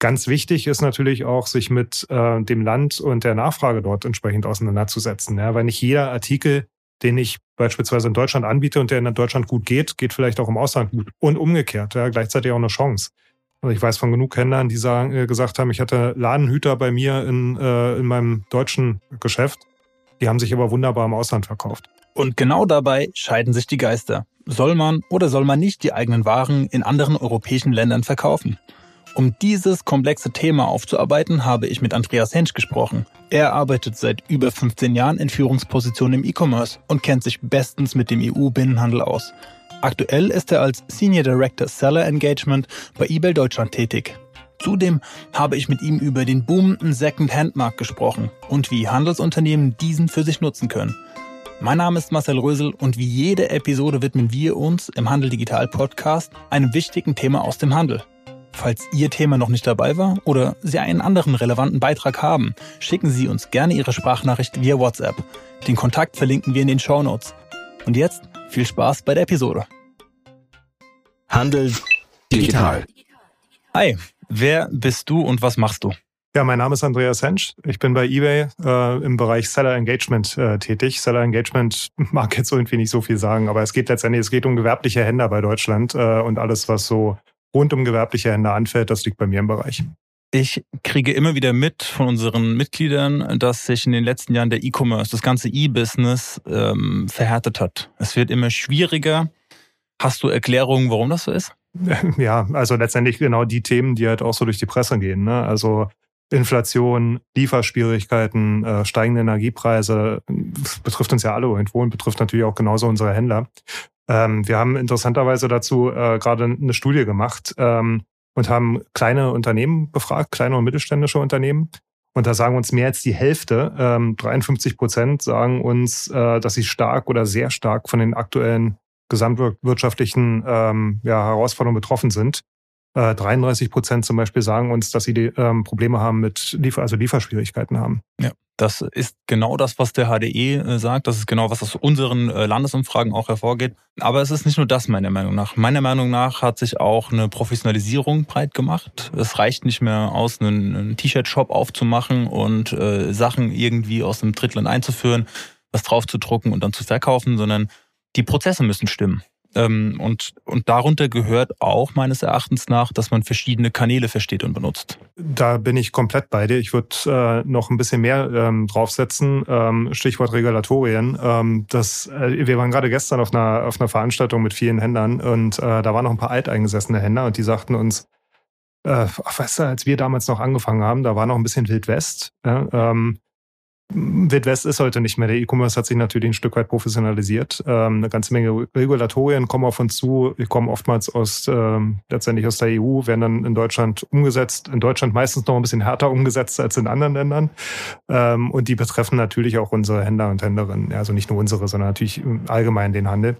Ganz wichtig ist natürlich auch, sich mit äh, dem Land und der Nachfrage dort entsprechend auseinanderzusetzen. Ja, weil nicht jeder Artikel, den ich beispielsweise in Deutschland anbiete und der in Deutschland gut geht, geht vielleicht auch im Ausland gut. Und umgekehrt, ja, gleichzeitig auch eine Chance. Also ich weiß von genug Händlern, die sagen, äh, gesagt haben, ich hatte Ladenhüter bei mir in, äh, in meinem deutschen Geschäft. Die haben sich aber wunderbar im Ausland verkauft. Und genau dabei scheiden sich die Geister. Soll man oder soll man nicht die eigenen Waren in anderen europäischen Ländern verkaufen? Um dieses komplexe Thema aufzuarbeiten, habe ich mit Andreas Hensch gesprochen. Er arbeitet seit über 15 Jahren in Führungspositionen im E-Commerce und kennt sich bestens mit dem EU-Binnenhandel aus. Aktuell ist er als Senior Director Seller Engagement bei eBay Deutschland tätig. Zudem habe ich mit ihm über den boomenden Second-Hand-Markt gesprochen und wie Handelsunternehmen diesen für sich nutzen können. Mein Name ist Marcel Rösel und wie jede Episode widmen wir uns im Handel Digital Podcast einem wichtigen Thema aus dem Handel. Falls Ihr Thema noch nicht dabei war oder Sie einen anderen relevanten Beitrag haben, schicken Sie uns gerne Ihre Sprachnachricht via WhatsApp. Den Kontakt verlinken wir in den Show Notes. Und jetzt viel Spaß bei der Episode. Handel digital. Hi, wer bist du und was machst du? Ja, mein Name ist Andreas Hensch. Ich bin bei eBay äh, im Bereich Seller Engagement äh, tätig. Seller Engagement mag jetzt irgendwie nicht so viel sagen, aber es geht letztendlich, es geht um gewerbliche Händler bei Deutschland äh, und alles, was so rund um gewerbliche Hände anfällt, das liegt bei mir im Bereich. Ich kriege immer wieder mit von unseren Mitgliedern, dass sich in den letzten Jahren der E-Commerce, das ganze E-Business ähm, verhärtet hat. Es wird immer schwieriger. Hast du Erklärungen, warum das so ist? Ja, also letztendlich genau die Themen, die halt auch so durch die Presse gehen. Ne? Also Inflation, Lieferschwierigkeiten, äh, steigende Energiepreise, betrifft uns ja alle irgendwo und betrifft natürlich auch genauso unsere Händler. Ähm, wir haben interessanterweise dazu äh, gerade eine Studie gemacht ähm, und haben kleine Unternehmen befragt, kleine und mittelständische Unternehmen. Und da sagen uns mehr als die Hälfte, ähm, 53 Prozent sagen uns, äh, dass sie stark oder sehr stark von den aktuellen gesamtwirtschaftlichen ähm, ja, Herausforderungen betroffen sind. 33 äh, Prozent zum Beispiel sagen uns, dass sie die, ähm, Probleme haben mit Liefer also Lieferschwierigkeiten haben. Ja, das ist genau das, was der HDE äh, sagt. Das ist genau, was aus unseren äh, Landesumfragen auch hervorgeht. Aber es ist nicht nur das, meiner Meinung nach. Meiner Meinung nach hat sich auch eine Professionalisierung breit gemacht. Es reicht nicht mehr aus, einen, T-Shirt-Shop aufzumachen und äh, Sachen irgendwie aus einem Drittland einzuführen, was draufzudrucken und dann zu verkaufen, sondern die Prozesse müssen stimmen. Ähm, und, und darunter gehört auch meines Erachtens nach, dass man verschiedene Kanäle versteht und benutzt. Da bin ich komplett bei dir. Ich würde äh, noch ein bisschen mehr ähm, draufsetzen. Ähm, Stichwort Regulatorien. Ähm, das, äh, wir waren gerade gestern auf einer, auf einer Veranstaltung mit vielen Händlern und äh, da waren noch ein paar alteingesessene Händler und die sagten uns, äh, weißt du, als wir damals noch angefangen haben, da war noch ein bisschen Wild West. Ja, ähm, Wildwest ist heute nicht mehr. Der E-Commerce hat sich natürlich ein Stück weit professionalisiert. Ähm, eine ganze Menge Regulatorien kommen auf uns zu. Die kommen oftmals aus, ähm, letztendlich aus der EU, werden dann in Deutschland umgesetzt. In Deutschland meistens noch ein bisschen härter umgesetzt als in anderen Ländern. Ähm, und die betreffen natürlich auch unsere Händler und Händlerinnen. Also nicht nur unsere, sondern natürlich allgemein den Handel.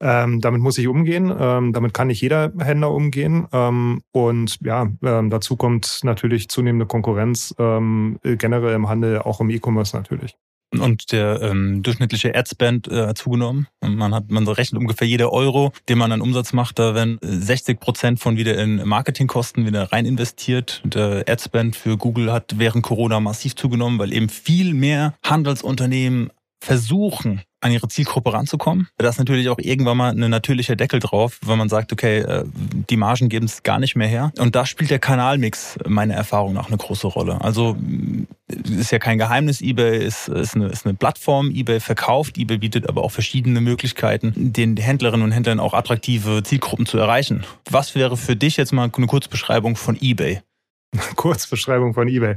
Ähm, damit muss ich umgehen. Ähm, damit kann nicht jeder Händler umgehen. Ähm, und ja, ähm, dazu kommt natürlich zunehmende Konkurrenz ähm, generell im Handel, auch im E-Commerce natürlich. Und der ähm, durchschnittliche Adspend äh, hat zugenommen. Man hat, man rechnet ungefähr jeder Euro, den man an Umsatz macht, da werden 60 Prozent von wieder in Marketingkosten wieder rein investiert. Der Adspend für Google hat während Corona massiv zugenommen, weil eben viel mehr Handelsunternehmen versuchen, an ihre Zielgruppe ranzukommen. Da ist natürlich auch irgendwann mal ein natürlicher Deckel drauf, wenn man sagt, okay, äh, die Margen geben es gar nicht mehr her. Und da spielt der Kanalmix meiner Erfahrung nach eine große Rolle. Also ist ja kein Geheimnis, eBay ist, ist, eine, ist eine Plattform, eBay verkauft, eBay bietet aber auch verschiedene Möglichkeiten, den Händlerinnen und Händlern auch attraktive Zielgruppen zu erreichen. Was wäre für dich jetzt mal eine Kurzbeschreibung von eBay? Kurzbeschreibung von eBay.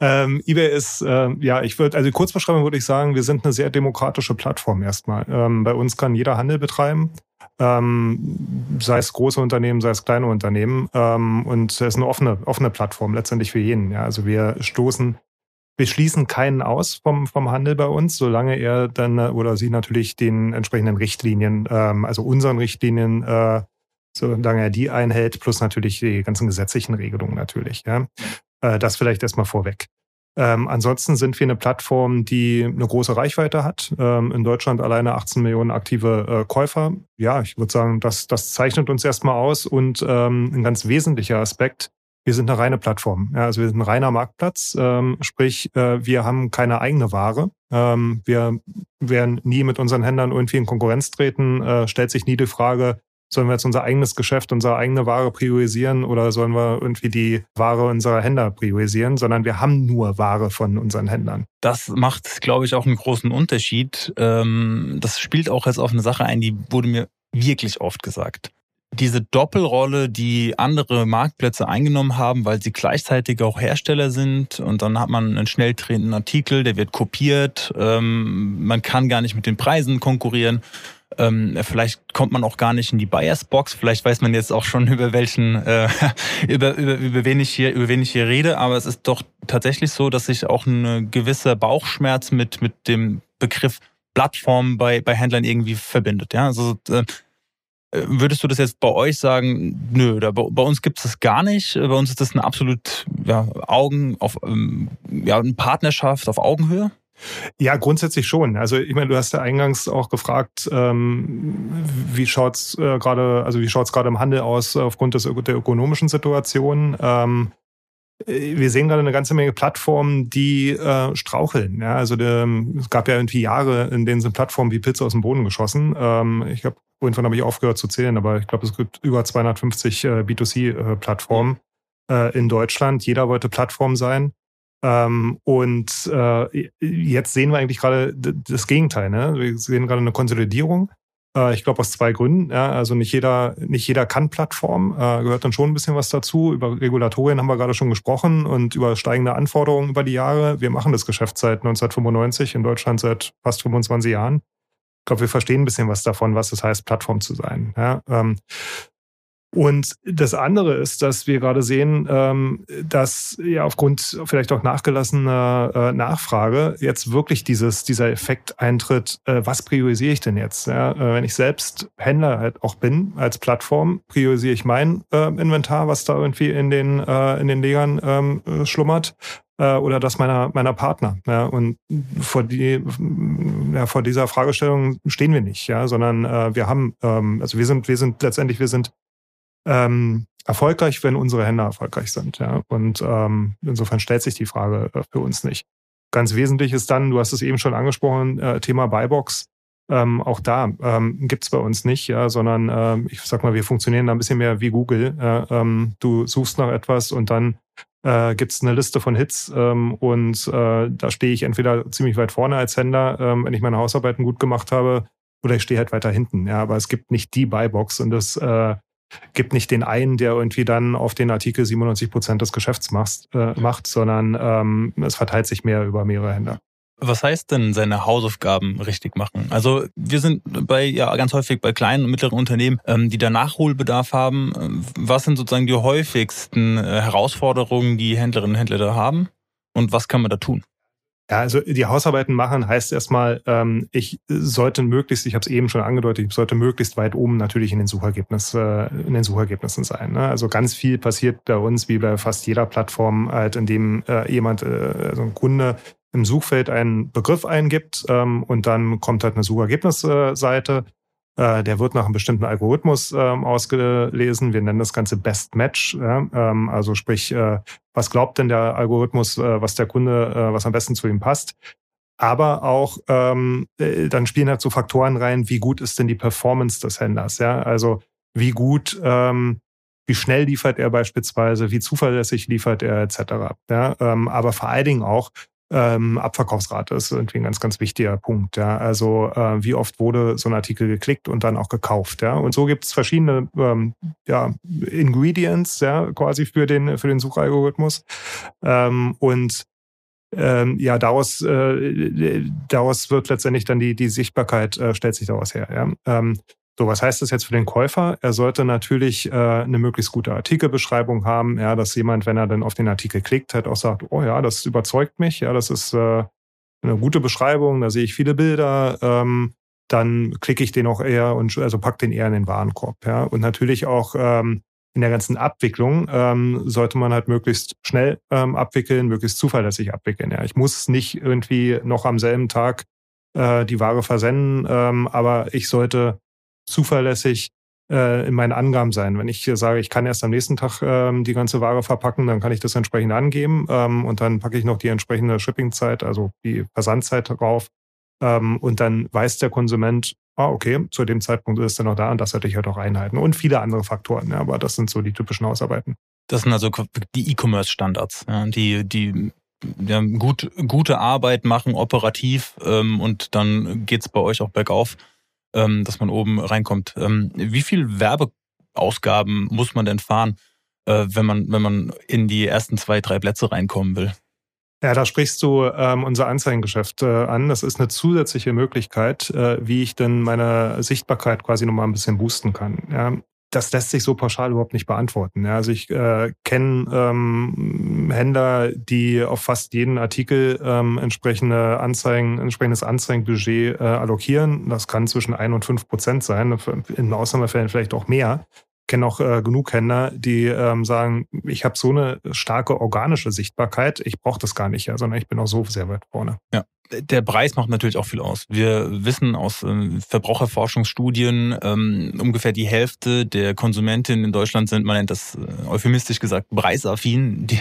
Ähm, eBay ist, äh, ja, ich würde, also Kurzbeschreibung würde ich sagen, wir sind eine sehr demokratische Plattform erstmal. Ähm, bei uns kann jeder Handel betreiben, ähm, sei es große Unternehmen, sei es kleine Unternehmen. Ähm, und es ist eine offene, offene Plattform letztendlich für jeden. Ja. Also wir stoßen, wir schließen keinen aus vom, vom Handel bei uns, solange er dann oder sie natürlich den entsprechenden Richtlinien, ähm, also unseren Richtlinien äh, solange er die einhält, plus natürlich die ganzen gesetzlichen Regelungen natürlich. Ja. Äh, das vielleicht erstmal vorweg. Ähm, ansonsten sind wir eine Plattform, die eine große Reichweite hat. Ähm, in Deutschland alleine 18 Millionen aktive äh, Käufer. Ja, ich würde sagen, das, das zeichnet uns erstmal aus. Und ähm, ein ganz wesentlicher Aspekt, wir sind eine reine Plattform. Ja, also wir sind ein reiner Marktplatz, ähm, sprich, äh, wir haben keine eigene Ware. Ähm, wir werden nie mit unseren Händlern irgendwie in Konkurrenz treten, äh, stellt sich nie die Frage, Sollen wir jetzt unser eigenes Geschäft, unsere eigene Ware priorisieren oder sollen wir irgendwie die Ware unserer Händler priorisieren, sondern wir haben nur Ware von unseren Händlern. Das macht, glaube ich, auch einen großen Unterschied. Ähm, das spielt auch jetzt auf eine Sache ein, die wurde mir wirklich oft gesagt. Diese Doppelrolle, die andere Marktplätze eingenommen haben, weil sie gleichzeitig auch Hersteller sind und dann hat man einen schnell drehenden Artikel, der wird kopiert, ähm, man kann gar nicht mit den Preisen konkurrieren ähm, vielleicht kommt man auch gar nicht in die Buyers Box. Vielleicht weiß man jetzt auch schon über welchen, äh, über, über, über wen ich hier, über wen ich hier rede. Aber es ist doch tatsächlich so, dass sich auch ein gewisser Bauchschmerz mit, mit dem Begriff Plattform bei, bei Händlern irgendwie verbindet. Ja, also, äh, Würdest du das jetzt bei euch sagen, nö, da, bei uns gibt es das gar nicht. Bei uns ist das eine absolut ja, Augen auf ähm, ja, eine Partnerschaft auf Augenhöhe? Ja, grundsätzlich schon. Also ich meine, du hast ja eingangs auch gefragt, ähm, wie schaut's äh, gerade, also wie schaut's gerade im Handel aus aufgrund des, der ökonomischen Situation? Ähm, äh, wir sehen gerade eine ganze Menge Plattformen, die äh, straucheln. Ja, also der, es gab ja irgendwie Jahre, in denen sind Plattformen wie Pilze aus dem Boden geschossen. Ähm, ich habe irgendwann habe ich aufgehört zu zählen, aber ich glaube, es gibt über 250 äh, B2C-Plattformen äh, in Deutschland. Jeder wollte Plattform sein. Ähm, und äh, jetzt sehen wir eigentlich gerade das Gegenteil. Ne? Wir sehen gerade eine Konsolidierung. Äh, ich glaube aus zwei Gründen. Ja? Also nicht jeder, nicht jeder kann Plattform. Äh, gehört dann schon ein bisschen was dazu. Über Regulatorien haben wir gerade schon gesprochen und über steigende Anforderungen über die Jahre. Wir machen das Geschäft seit 1995 in Deutschland seit fast 25 Jahren. Ich glaube, wir verstehen ein bisschen was davon, was es heißt, Plattform zu sein. Ja? Ähm, und das andere ist, dass wir gerade sehen, ähm, dass ja aufgrund vielleicht auch nachgelassener äh, Nachfrage jetzt wirklich dieses, dieser Effekt eintritt, äh, was priorisiere ich denn jetzt? Äh, wenn ich selbst Händler halt auch bin als Plattform, priorisiere ich mein Inventar, was da irgendwie in den, in den Legern ähm, schlummert oder das meiner meiner Partner. Ja, und vor die ja, vor dieser Fragestellung stehen wir nicht, ja, sondern äh, wir haben ähm, also wir sind wir sind letztendlich wir sind ähm, erfolgreich, wenn unsere Hände erfolgreich sind. Ja? Und ähm, insofern stellt sich die Frage äh, für uns nicht. Ganz wesentlich ist dann, du hast es eben schon angesprochen, äh, Thema Buybox. Ähm, auch da ähm, gibt bei uns nicht, ja, sondern ähm, ich sag mal, wir funktionieren da ein bisschen mehr wie Google. Ja, ähm, du suchst nach etwas und dann äh, gibt es eine Liste von Hits ähm, und äh, da stehe ich entweder ziemlich weit vorne als Händler, ähm, wenn ich meine Hausarbeiten gut gemacht habe, oder ich stehe halt weiter hinten. Ja, aber es gibt nicht die Buybox und das äh, gibt nicht den einen, der irgendwie dann auf den Artikel 97 Prozent des Geschäfts macht, äh, macht sondern ähm, es verteilt sich mehr über mehrere Hände. Was heißt denn seine Hausaufgaben richtig machen? Also wir sind bei ja ganz häufig bei kleinen und mittleren Unternehmen, ähm, die da Nachholbedarf haben. Was sind sozusagen die häufigsten äh, Herausforderungen, die Händlerinnen und Händler da haben? Und was kann man da tun? Ja, also die Hausarbeiten machen heißt erstmal, ähm, ich sollte möglichst, ich habe es eben schon angedeutet, ich sollte möglichst weit oben natürlich in den Suchergebnis, äh, in den Suchergebnissen sein. Ne? Also ganz viel passiert bei uns, wie bei fast jeder Plattform, halt, in dem äh, jemand, äh, also ein Kunde im Suchfeld einen Begriff eingibt ähm, und dann kommt halt eine Suchergebnisseite der wird nach einem bestimmten Algorithmus ähm, ausgelesen. Wir nennen das Ganze Best Match. Ähm, also sprich, äh, was glaubt denn der Algorithmus, äh, was der Kunde, äh, was am besten zu ihm passt? Aber auch ähm, äh, dann spielen halt so Faktoren rein, wie gut ist denn die Performance des Händlers? Also wie gut, wie schnell liefert er beispielsweise, wie zuverlässig liefert er etc. Ja, aber vor allen Dingen auch, ähm, Abverkaufsrate ist irgendwie ein ganz, ganz wichtiger Punkt. Ja. Also äh, wie oft wurde so ein Artikel geklickt und dann auch gekauft. Ja. Und so gibt es verschiedene ähm, ja, Ingredients ja, quasi für den, für den Suchalgorithmus. Ähm, und ähm, ja, daraus, äh, daraus wird letztendlich dann die, die Sichtbarkeit, äh, stellt sich daraus her. Ja. Ähm, so, was heißt das jetzt für den Käufer? Er sollte natürlich äh, eine möglichst gute Artikelbeschreibung haben, ja, dass jemand, wenn er dann auf den Artikel klickt, halt auch sagt, oh ja, das überzeugt mich, ja, das ist äh, eine gute Beschreibung, da sehe ich viele Bilder, ähm, dann klicke ich den auch eher und also pack den eher in den Warenkorb, ja. Und natürlich auch ähm, in der ganzen Abwicklung ähm, sollte man halt möglichst schnell ähm, abwickeln, möglichst zuverlässig abwickeln. Ja, ich muss nicht irgendwie noch am selben Tag äh, die Ware versenden, ähm, aber ich sollte zuverlässig äh, in meinen Angaben sein. Wenn ich sage, ich kann erst am nächsten Tag ähm, die ganze Ware verpacken, dann kann ich das entsprechend angeben ähm, und dann packe ich noch die entsprechende Shippingzeit, also die Versandzeit drauf. Ähm, und dann weiß der Konsument, ah, okay, zu dem Zeitpunkt ist er noch da und das sollte ich halt auch einhalten. Und viele andere Faktoren, ja, aber das sind so die typischen Hausarbeiten. Das sind also die E-Commerce-Standards, ja, die, die ja, gut, gute Arbeit machen, operativ ähm, und dann geht's bei euch auch bergauf ähm, dass man oben reinkommt. Ähm, wie viel Werbeausgaben muss man denn fahren, äh, wenn man, wenn man in die ersten zwei, drei Plätze reinkommen will? Ja, da sprichst du ähm, unser Anzeigengeschäft äh, an. Das ist eine zusätzliche Möglichkeit, äh, wie ich denn meine Sichtbarkeit quasi nochmal ein bisschen boosten kann. Ja, das lässt sich so pauschal überhaupt nicht beantworten. Ja, also ich äh, kenne ähm, Händler, die auf fast jeden Artikel ähm, entsprechende Anzeigen, entsprechendes Anzeigenbudget äh, allokieren. Das kann zwischen ein und fünf Prozent sein, in Ausnahmefällen vielleicht auch mehr. Ich kenne auch äh, genug Händler, die ähm, sagen, ich habe so eine starke organische Sichtbarkeit, ich brauche das gar nicht, ja, sondern ich bin auch so sehr weit vorne. Ja der Preis macht natürlich auch viel aus. Wir wissen aus äh, Verbraucherforschungsstudien, ähm, ungefähr die Hälfte der Konsumentinnen in Deutschland sind, man nennt das äh, euphemistisch gesagt, preisaffin. Die,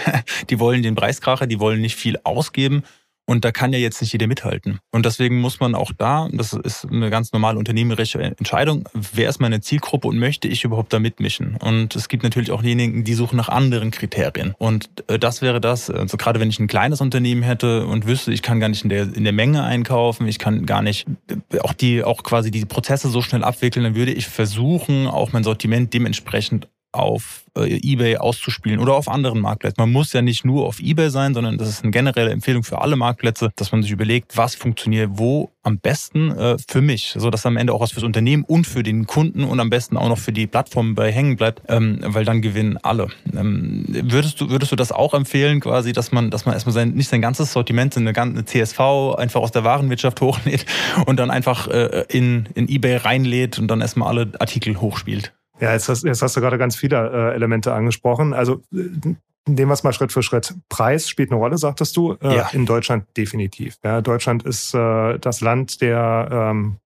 die wollen den Preiskracher, die wollen nicht viel ausgeben. Und da kann ja jetzt nicht jeder mithalten. Und deswegen muss man auch da, das ist eine ganz normale unternehmerische Entscheidung, wer ist meine Zielgruppe und möchte ich überhaupt da mitmischen? Und es gibt natürlich auch diejenigen, die suchen nach anderen Kriterien. Und äh, das wäre das, also gerade wenn ich ein kleines Unternehmen hätte und wüsste, ich kann gar nicht in der, in der Menge einkaufen, ich kann gar nicht äh, auch die, auch quasi die Prozesse so schnell abwickeln, dann würde ich versuchen, auch mein Sortiment dementsprechend auf äh, eBay auszuspielen oder auf anderen Marktplätzen. Man muss ja nicht nur auf eBay sein, sondern das ist eine generelle Empfehlung für alle Marktplätze, dass man sich überlegt, was funktioniert wo am besten äh, für mich, so dass am Ende auch was fürs Unternehmen und für den Kunden und am besten auch noch für die Plattform bei hängen bleibt, ähm, weil dann gewinnen alle. Ähm, würdest du würdest du das auch empfehlen, quasi, dass man dass man erstmal sein nicht sein ganzes Sortiment in eine, ganze CSV einfach aus der Warenwirtschaft hochlädt und dann einfach äh, in in eBay reinlädt und dann erstmal alle Artikel hochspielt? Ja, jetzt hast, jetzt hast du gerade ganz viele äh, Elemente angesprochen. Also äh, nehmen wir es mal Schritt für Schritt. Preis spielt eine Rolle, sagtest du. Äh, ja. In Deutschland definitiv. Ja, Deutschland ist äh, das Land der, ähm,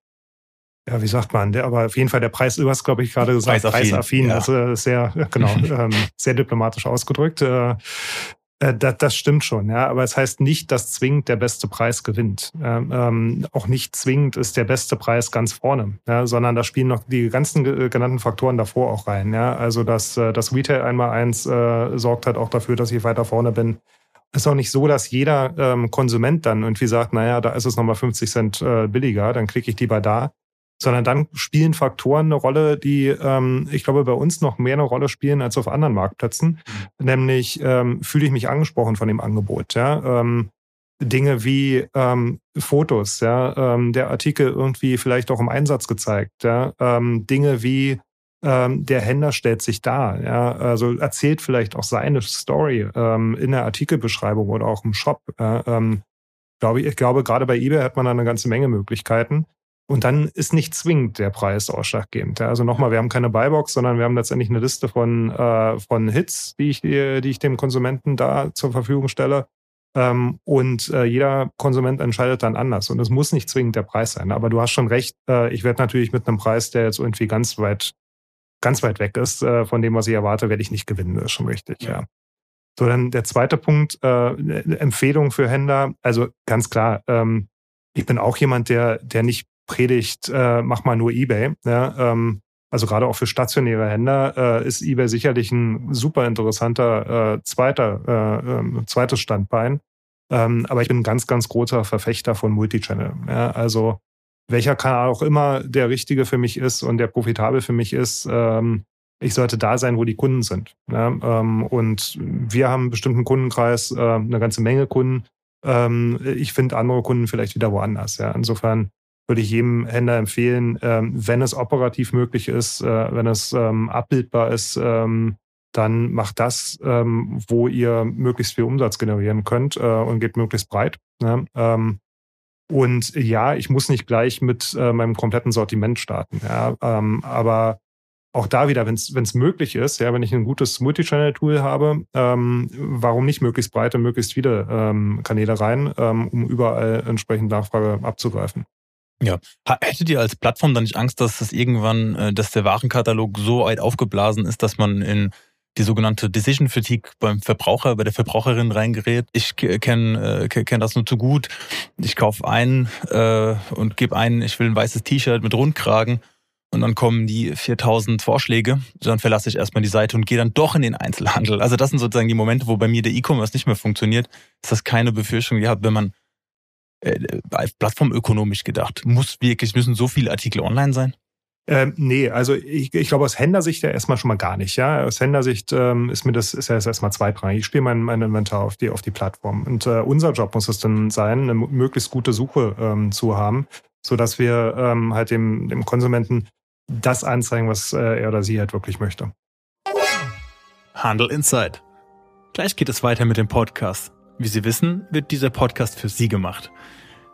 ja, wie sagt man, der, aber auf jeden Fall der Preis, du hast, glaube ich, gerade gesagt, preisaffin. preisaffin ja. Also sehr, genau, ähm, sehr diplomatisch ausgedrückt. Äh, äh, das, das stimmt schon, ja. Aber es heißt nicht, dass zwingend der beste Preis gewinnt. Ähm, auch nicht zwingend ist der beste Preis ganz vorne, ja, sondern da spielen noch die ganzen genannten Faktoren davor auch rein. Ja. Also dass äh, das Retail einmal eins äh, sorgt halt auch dafür, dass ich weiter vorne bin. Es ist auch nicht so, dass jeder ähm, Konsument dann irgendwie sagt, naja, da ist es nochmal 50 Cent äh, billiger, dann klicke ich lieber da, sondern dann spielen Faktoren eine Rolle, die ähm, ich glaube bei uns noch mehr eine Rolle spielen als auf anderen Marktplätzen. Mhm. Nämlich ähm, fühle ich mich angesprochen von dem Angebot. Ja? Ähm, Dinge wie ähm, Fotos, ja, ähm, der Artikel irgendwie vielleicht auch im Einsatz gezeigt, ja, ähm, Dinge wie ähm, der Händler stellt sich da, ja, also erzählt vielleicht auch seine Story ähm, in der Artikelbeschreibung oder auch im Shop. Ja, ähm, glaube ich, ich glaube, gerade bei eBay hat man da eine ganze Menge Möglichkeiten. Und dann ist nicht zwingend der Preis ausschlaggebend. Ja, also nochmal, wir haben keine Buybox, sondern wir haben letztendlich eine Liste von, äh, von Hits, die ich, die ich dem Konsumenten da zur Verfügung stelle. Ähm, und äh, jeder Konsument entscheidet dann anders. Und es muss nicht zwingend der Preis sein. Aber du hast schon recht, äh, ich werde natürlich mit einem Preis, der jetzt irgendwie ganz weit, ganz weit weg ist äh, von dem, was ich erwarte, werde ich nicht gewinnen. Das ist schon richtig, ja. ja. So, dann der zweite Punkt, äh, Empfehlung für Händler. Also ganz klar, ähm, ich bin auch jemand, der, der nicht predigt, äh, mach mal nur eBay. Ja, ähm, also gerade auch für stationäre Händler äh, ist eBay sicherlich ein super interessanter äh, zweiter, äh, äh, zweites Standbein. Ähm, aber ich bin ein ganz, ganz großer Verfechter von Multichannel. Ja, also welcher Kanal auch immer der richtige für mich ist und der profitabel für mich ist, ähm, ich sollte da sein, wo die Kunden sind. Ja, ähm, und wir haben einen bestimmten Kundenkreis, äh, eine ganze Menge Kunden. Ähm, ich finde andere Kunden vielleicht wieder woanders. Ja. Insofern würde ich jedem Händler empfehlen, ähm, wenn es operativ möglich ist, äh, wenn es ähm, abbildbar ist, ähm, dann macht das, wo ihr möglichst viel Umsatz generieren könnt äh, und geht möglichst breit. Ne? Und ja, ich muss nicht gleich mit äh, meinem kompletten Sortiment starten. Aber auch da wieder, wenn es möglich ist, ja, wenn ich ein gutes Multichannel-Tool habe, ähm, warum nicht möglichst breite, möglichst viele ähm, Kanäle rein, ähm, um überall entsprechend Nachfrage abzugreifen. Ja. Hättet ihr als Plattform dann nicht Angst, dass das irgendwann, äh, dass der Warenkatalog so weit aufgeblasen ist, dass man in die sogenannte Decision Fatigue beim Verbraucher, bei der Verbraucherin reingerät. Ich kenne äh, kenn das nur zu gut. Ich kaufe ein äh, und gebe ein, ich will ein weißes T-Shirt mit Rundkragen und dann kommen die 4000 Vorschläge. Dann verlasse ich erstmal die Seite und gehe dann doch in den Einzelhandel. Also das sind sozusagen die Momente, wo bei mir der E-Commerce nicht mehr funktioniert. Ist das keine Befürchtung gehabt, wenn man äh, plattformökonomisch gedacht, muss wirklich, müssen so viele Artikel online sein? Ähm, nee, also ich, ich glaube aus Händlersicht ja erstmal schon mal gar nicht. Ja, aus Händlersicht ähm, ist mir das ist ja erstmal zweitrangig. Ich spiele mein, mein Inventar auf die auf die Plattform und äh, unser Job muss es dann sein, eine möglichst gute Suche ähm, zu haben, so dass wir ähm, halt dem dem Konsumenten das anzeigen, was äh, er oder sie halt wirklich möchte. Handel Insight. Gleich geht es weiter mit dem Podcast. Wie Sie wissen, wird dieser Podcast für Sie gemacht.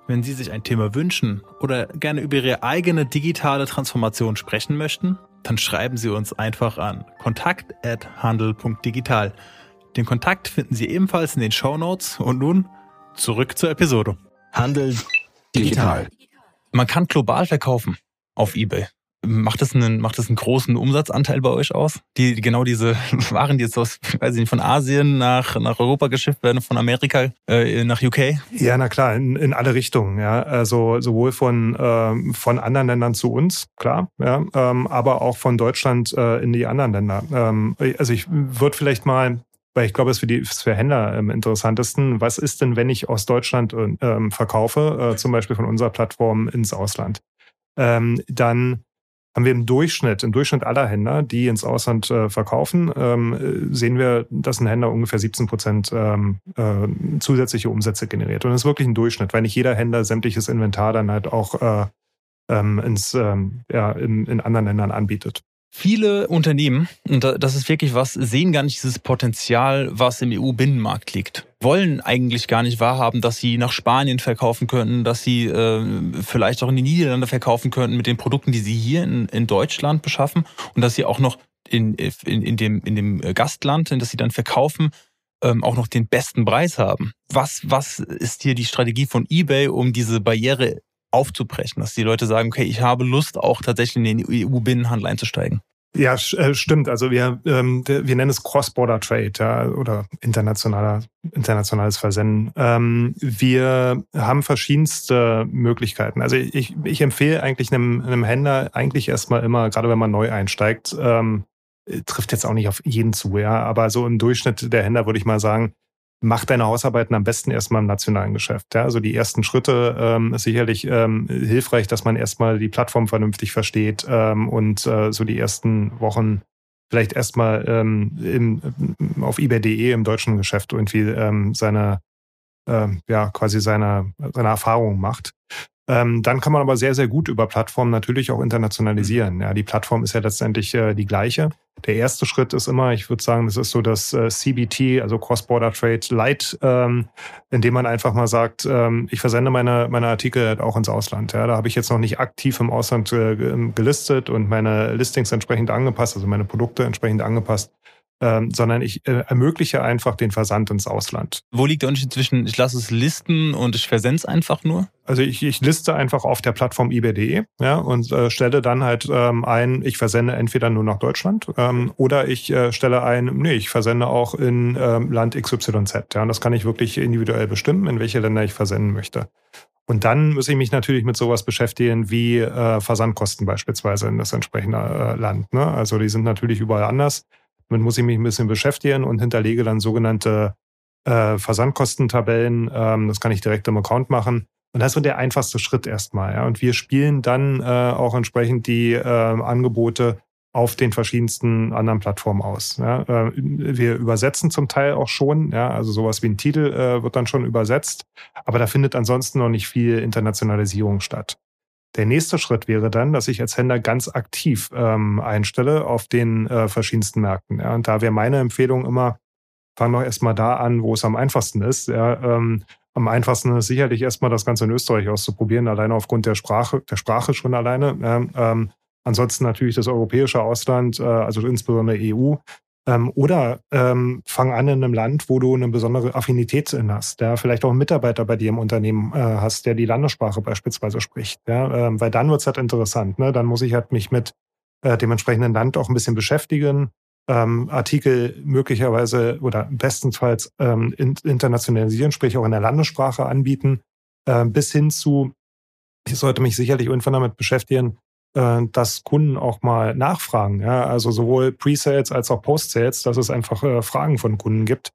Wenn Sie sich ein Thema wünschen oder gerne über Ihre eigene digitale Transformation sprechen möchten, dann schreiben Sie uns einfach an kontakt@handel.digital. Den Kontakt finden Sie ebenfalls in den Show Notes und nun zurück zur Episode. Handel digital. Man kann global verkaufen auf eBay. Macht das einen, macht das einen großen Umsatzanteil bei euch aus? Die, genau diese Waren, die jetzt aus, weiß ich nicht, von Asien nach, nach Europa geschifft werden, von Amerika äh, nach UK? Ja, na klar, in, in alle Richtungen, ja. Also sowohl von, ähm, von anderen Ländern zu uns, klar, ja, ähm, aber auch von Deutschland äh, in die anderen Länder. Ähm, also ich würde vielleicht mal weil ich glaube, es ist für ist für Händler am interessantesten. Was ist denn, wenn ich aus Deutschland ähm, verkaufe, äh, zum Beispiel von unserer Plattform ins Ausland? Ähm, dann haben wir im Durchschnitt, im Durchschnitt aller Händler, die ins Ausland äh, verkaufen, ähm, sehen wir, dass ein Händler ungefähr 17 Prozent ähm, äh, zusätzliche Umsätze generiert. Und das ist wirklich ein Durchschnitt, weil nicht jeder Händler sämtliches Inventar dann halt auch äh, ähm, ins, ähm, ja, in, in anderen Ländern anbietet. Viele Unternehmen, und das ist wirklich was, sehen gar nicht dieses Potenzial, was im EU-Binnenmarkt liegt. Wollen eigentlich gar nicht wahrhaben, dass sie nach Spanien verkaufen könnten, dass sie äh, vielleicht auch in die Niederlande verkaufen könnten mit den Produkten, die sie hier in, in Deutschland beschaffen und dass sie auch noch in, in, in, dem, in dem Gastland, in das sie dann verkaufen, ähm, auch noch den besten Preis haben. Was, was ist hier die Strategie von eBay, um diese Barriere aufzubrechen, dass die Leute sagen, okay, ich habe Lust, auch tatsächlich in den EU-Binnenhandel einzusteigen. Ja, äh, stimmt. Also wir, ähm, wir nennen es Cross-Border Trade ja, oder internationaler, internationales Versenden. Ähm, wir haben verschiedenste Möglichkeiten. Also ich, ich empfehle eigentlich einem, einem Händler eigentlich erstmal immer, gerade wenn man neu einsteigt, ähm, trifft jetzt auch nicht auf jeden zu, ja, aber so im Durchschnitt der Händler würde ich mal sagen, mach deine Hausarbeiten am besten erstmal im nationalen Geschäft. Ja? Also die ersten Schritte ähm, ist sicherlich ähm, hilfreich, dass man erstmal die Plattform vernünftig versteht ähm, und äh, so die ersten Wochen vielleicht erstmal ähm, im, auf ebay.de im deutschen Geschäft irgendwie ähm, seine äh, ja quasi seine seine Erfahrungen macht. Ähm, dann kann man aber sehr, sehr gut über Plattformen natürlich auch internationalisieren. Ja, die Plattform ist ja letztendlich äh, die gleiche. Der erste Schritt ist immer, ich würde sagen, das ist so das äh, CBT, also Cross-Border Trade Light, ähm, indem man einfach mal sagt, ähm, ich versende meine, meine Artikel halt auch ins Ausland. Ja, da habe ich jetzt noch nicht aktiv im Ausland äh, gelistet und meine Listings entsprechend angepasst, also meine Produkte entsprechend angepasst ähm, sondern ich äh, ermögliche einfach den Versand ins Ausland. Wo liegt der Unterschied zwischen ich lasse es listen und ich versende es einfach nur? Also ich, ich liste einfach auf der Plattform ebay.de ja, und äh, stelle dann halt ähm, ein, ich versende entweder nur nach Deutschland ähm, oder ich äh, stelle ein, nee, ich versende auch in ähm, Land XYZ. Ja, und das kann ich wirklich individuell bestimmen, in welche Länder ich versenden möchte. Und dann muss ich mich natürlich mit sowas beschäftigen wie äh, Versandkosten beispielsweise in das entsprechende äh, Land. Ne? Also die sind natürlich überall anders. Damit muss ich mich ein bisschen beschäftigen und hinterlege dann sogenannte äh, Versandkostentabellen. Ähm, das kann ich direkt im Account machen. Und das ist so der einfachste Schritt erstmal. Ja. Und wir spielen dann äh, auch entsprechend die äh, Angebote auf den verschiedensten anderen Plattformen aus. Ja. Äh, wir übersetzen zum Teil auch schon, ja, also sowas wie ein Titel äh, wird dann schon übersetzt, aber da findet ansonsten noch nicht viel Internationalisierung statt. Der nächste Schritt wäre dann, dass ich als Händler ganz aktiv ähm, einstelle auf den äh, verschiedensten Märkten. Ja. Und da wäre meine Empfehlung immer, fang doch erstmal da an, wo es am einfachsten ist. Ja. Ähm, am einfachsten ist sicherlich erstmal das Ganze in Österreich auszuprobieren, alleine aufgrund der Sprache, der Sprache schon alleine. Ja. Ähm, ansonsten natürlich das europäische Ausland, äh, also insbesondere EU. Ähm, oder ähm, fang an in einem Land, wo du eine besondere Affinität hast, der vielleicht auch einen Mitarbeiter bei dir im Unternehmen äh, hast, der die Landessprache beispielsweise spricht. Ja? Ähm, weil dann wird's halt interessant. Ne? Dann muss ich halt mich mit äh, dem entsprechenden Land auch ein bisschen beschäftigen, ähm, Artikel möglicherweise oder bestenfalls ähm, internationalisieren, sprich auch in der Landessprache anbieten, äh, bis hin zu, ich sollte mich sicherlich irgendwann damit beschäftigen, dass Kunden auch mal nachfragen. Ja? Also sowohl Pre-Sales als auch Post-Sales, dass es einfach äh, Fragen von Kunden gibt.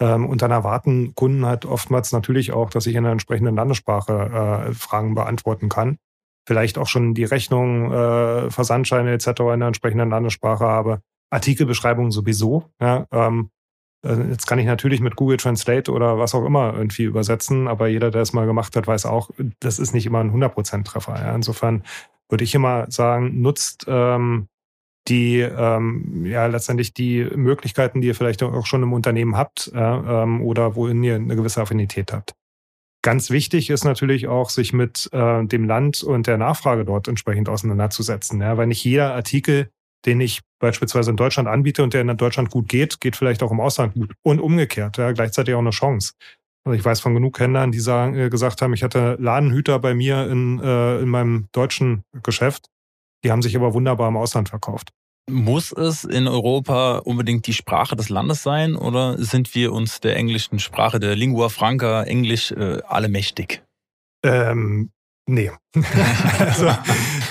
Ähm, und dann erwarten Kunden halt oftmals natürlich auch, dass ich in der entsprechenden Landessprache äh, Fragen beantworten kann. Vielleicht auch schon die Rechnung, äh, Versandscheine etc. in der entsprechenden Landessprache habe. Artikelbeschreibungen sowieso. Ja, ähm, äh, jetzt kann ich natürlich mit Google Translate oder was auch immer irgendwie übersetzen, aber jeder, der es mal gemacht hat, weiß auch, das ist nicht immer ein 100%-Treffer. Ja. Insofern würde ich immer sagen, nutzt ähm, die ähm, ja letztendlich die Möglichkeiten, die ihr vielleicht auch schon im Unternehmen habt äh, ähm, oder wohin ihr eine gewisse Affinität habt. Ganz wichtig ist natürlich auch, sich mit äh, dem Land und der Nachfrage dort entsprechend auseinanderzusetzen. Ja, weil nicht jeder Artikel den ich beispielsweise in Deutschland anbiete und der in Deutschland gut geht, geht vielleicht auch im Ausland gut. Und umgekehrt, ja, gleichzeitig auch eine Chance. Ich weiß von genug Händlern, die sagen, äh, gesagt haben, ich hatte Ladenhüter bei mir in, äh, in meinem deutschen Geschäft. Die haben sich aber wunderbar im Ausland verkauft. Muss es in Europa unbedingt die Sprache des Landes sein oder sind wir uns der englischen Sprache, der Lingua Franca, Englisch, äh, alle mächtig? Ähm, Nee. also,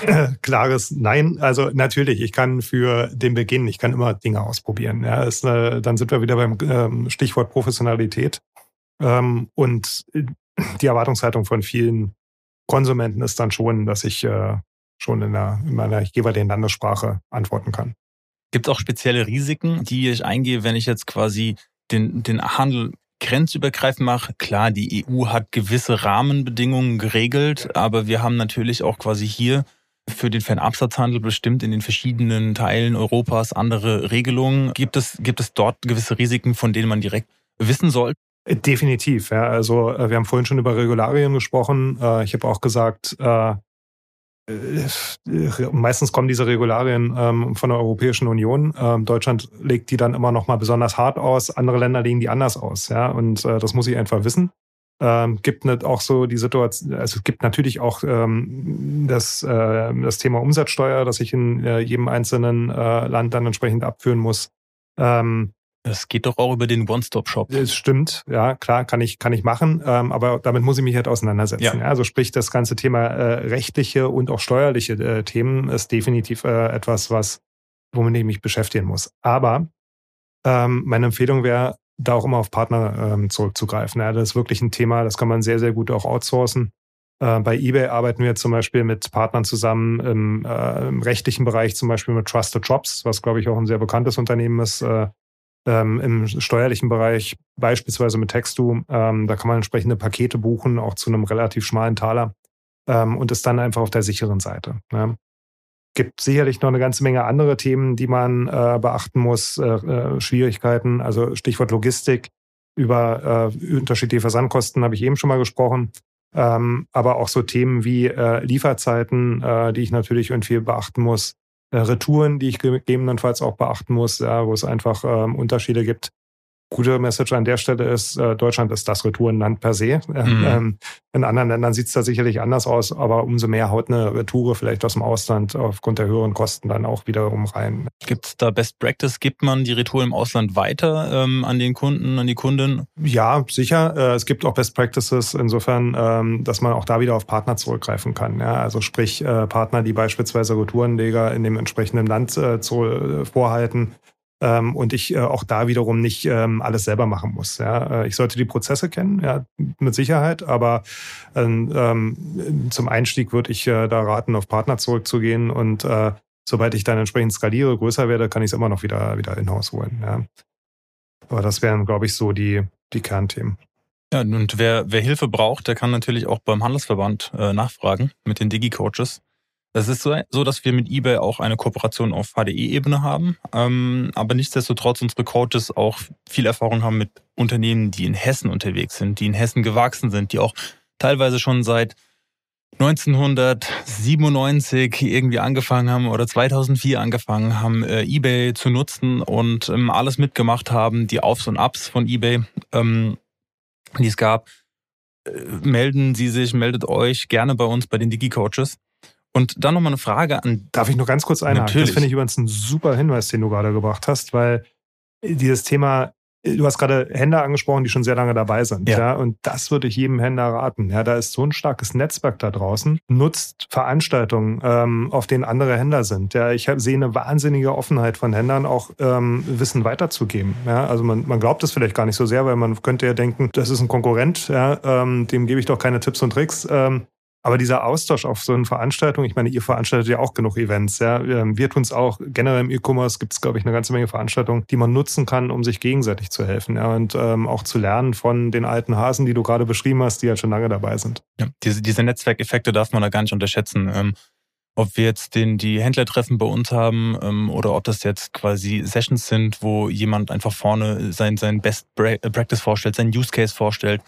äh, klares Nein. Also natürlich, ich kann für den Beginn, ich kann immer Dinge ausprobieren. Ja, ist, äh, dann sind wir wieder beim ähm, Stichwort Professionalität. Ähm, und äh, die Erwartungshaltung von vielen Konsumenten ist dann schon, dass ich äh, schon in, der, in meiner jeweiligen Landessprache antworten kann. Gibt es auch spezielle Risiken, die ich eingehe, wenn ich jetzt quasi den, den Handel grenzübergreifend mache, klar, die EU hat gewisse Rahmenbedingungen geregelt, aber wir haben natürlich auch quasi hier für den Fernabsatzhandel bestimmt in den verschiedenen Teilen Europas andere Regelungen. Gibt es, gibt es dort gewisse Risiken, von denen man direkt wissen sollte? Definitiv, ja. Also äh, wir haben vorhin schon über Regularien gesprochen. Äh, ich habe auch gesagt, äh, meistens kommen diese Regularien ähm, von der Europäischen Union. Ähm, Deutschland legt die dann immer noch mal besonders hart aus, andere Länder legen die anders aus. Ja, und das muss ich einfach wissen. Ähm, gibt nicht auch so die Situation, also es gibt natürlich auch das, das Thema Umsatzsteuer, das ich in jedem einzelnen Land dann entsprechend abführen muss. Das geht doch auch über den One-Stop-Shop. Das stimmt, ja, klar, kann ich, kann ich machen, ähm, aber damit muss ich mich halt auseinandersetzen. Ja. ja also sprich, das ganze Thema äh, rechtliche und auch steuerliche äh, Themen ist definitiv äh, etwas, was, womit ich mich beschäftigen muss. Aber ähm, meine Empfehlung wäre, da auch immer auf Partner ähm, zurückzugreifen. Ja, das ist wirklich ein Thema, das kann man sehr, sehr gut auch outsourcen. Äh, bei eBay arbeiten wir zum Beispiel mit Partnern zusammen im, äh, im rechtlichen Bereich, zum Beispiel mit Trusted Jobs, was glaube ich auch ein sehr bekanntes Unternehmen ist. Äh, ähm, im steuerlichen Bereich, beispielsweise mit Textu, ähm, da kann man entsprechende Pakete buchen, auch zu einem relativ schmalen Taler ähm, und ist dann einfach auf der sicheren Seite. Ne? Gibt sicherlich noch eine ganze Menge andere Themen, die man äh, beachten muss, äh, äh, Schwierigkeiten, also Stichwort Logistik, über äh, unterschiedliche Versandkosten habe ich eben schon mal gesprochen. Ähm, aber auch so Themen wie äh, Lieferzeiten, äh, die ich natürlich irgendwie beachten muss. Retouren, die ich gegebenenfalls auch beachten muss, ja, wo es einfach ähm, Unterschiede gibt gute Message an der Stelle ist, äh, Deutschland ist das Retourenland per se. Mhm. Ähm, in anderen Ländern sieht es da sicherlich anders aus, aber umso mehr haut eine Retoure vielleicht aus dem Ausland aufgrund der höheren Kosten dann auch wiederum rein. Gibt es da Best Practice? Gibt man die Retour im Ausland weiter ähm, an den Kunden, an die Kunden? Ja, sicher. Äh, es gibt auch Best Practices insofern, ähm, dass man auch da wieder auf Partner zurückgreifen kann. Ja? Also sprich äh, Partner, die beispielsweise Retourenleger in dem entsprechenden Land äh, zu, äh, vorhalten, ähm, und ich äh, auch da wiederum nicht ähm, alles selber machen muss. Ja. Äh, ich sollte die Prozesse kennen, ja, mit Sicherheit, aber ähm, ähm, zum Einstieg würde ich äh, da raten, auf Partner zurückzugehen und äh, sobald ich dann entsprechend skaliere, größer werde, kann ich es immer noch wieder, wieder in-house holen. Ja. Aber das wären, glaube ich, so die, die Kernthemen. Ja, und wer, wer Hilfe braucht, der kann natürlich auch beim Handelsverband äh, nachfragen mit den Digi-Coaches. Es ist so, so, dass wir mit eBay auch eine Kooperation auf HDE-Ebene haben, ähm, aber nichtsdestotrotz unsere Coaches auch viel Erfahrung haben mit Unternehmen, die in Hessen unterwegs sind, die in Hessen gewachsen sind, die auch teilweise schon seit 1997 irgendwie angefangen haben oder 2004 angefangen haben, äh, eBay zu nutzen und ähm, alles mitgemacht haben, die Aufs und Ups von eBay, ähm, die es gab, äh, melden Sie sich, meldet euch gerne bei uns bei den Digi-Coaches. Und dann nochmal eine Frage an. Darf ich nur ganz kurz einhaken? Natürlich. Das finde ich übrigens ein super Hinweis, den du gerade gebracht hast, weil dieses Thema Du hast gerade Händler angesprochen, die schon sehr lange dabei sind. Ja. ja. Und das würde ich jedem Händler raten. Ja, da ist so ein starkes Netzwerk da draußen. Nutzt Veranstaltungen, ähm, auf denen andere Händler sind. Ja, ich hab, sehe eine wahnsinnige Offenheit von Händlern, auch ähm, Wissen weiterzugeben. Ja, also man, man glaubt es vielleicht gar nicht so sehr, weil man könnte ja denken, das ist ein Konkurrent, ja, ähm, dem gebe ich doch keine Tipps und Tricks. Ähm, aber dieser Austausch auf so einen Veranstaltungen, ich meine, ihr veranstaltet ja auch genug Events, ja. Ähm, wir tun es auch. Generell im E-Commerce gibt es, glaube ich, eine ganze Menge Veranstaltungen, die man nutzen kann, um sich gegenseitig zu helfen, ja. Und ähm, auch zu lernen von den alten Hasen, die du gerade beschrieben hast, die ja halt schon lange dabei sind. Ja, diese, diese Netzwerkeffekte darf man da gar nicht unterschätzen. Ähm, ob wir jetzt den, die Händlertreffen bei uns haben ähm, oder ob das jetzt quasi Sessions sind, wo jemand einfach vorne sein, sein Best Practice vorstellt, sein Use Case vorstellt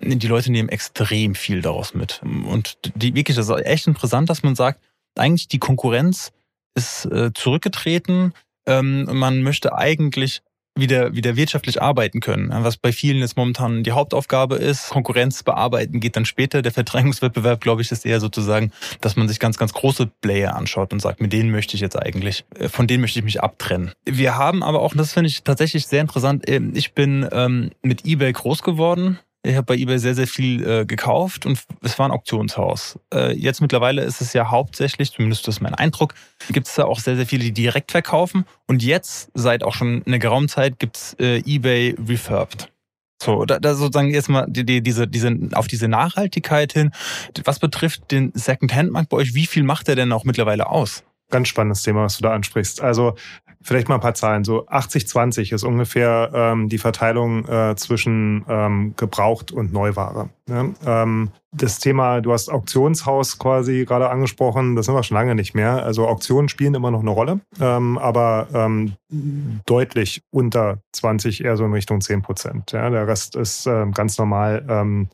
die Leute nehmen extrem viel daraus mit. Und die, wirklich, das ist echt interessant, dass man sagt, eigentlich die Konkurrenz ist äh, zurückgetreten. Ähm, man möchte eigentlich wieder, wieder wirtschaftlich arbeiten können. Was bei vielen jetzt momentan die Hauptaufgabe ist. Konkurrenz bearbeiten geht dann später. Der Verdrängungswettbewerb, glaube ich, ist eher sozusagen, dass man sich ganz, ganz große Player anschaut und sagt, mit denen möchte ich jetzt eigentlich, äh, von denen möchte ich mich abtrennen. Wir haben aber auch, das finde ich tatsächlich sehr interessant, äh, ich bin ähm, mit eBay groß geworden ich habe bei eBay sehr, sehr viel äh, gekauft und es war ein Auktionshaus. Äh, jetzt mittlerweile ist es ja hauptsächlich, zumindest das ist mein Eindruck, gibt es da auch sehr, sehr viele, die direkt verkaufen. Und jetzt, seit auch schon einer geraumen Zeit, gibt es äh, eBay Refurbed. So, da, da sozusagen jetzt mal die, die, diese, diese, auf diese Nachhaltigkeit hin. Was betrifft den Second-Hand-Markt bei euch, wie viel macht der denn auch mittlerweile aus? Ganz spannendes Thema, was du da ansprichst. Also vielleicht mal ein paar Zahlen. So 80-20 ist ungefähr ähm, die Verteilung äh, zwischen ähm, Gebraucht und Neuware. Ne? Ähm, das Thema, du hast Auktionshaus quasi gerade angesprochen, das sind wir schon lange nicht mehr. Also Auktionen spielen immer noch eine Rolle, ähm, aber ähm, deutlich unter 20, eher so in Richtung 10 Prozent. Ja? Der Rest ist äh, ganz normal ähm,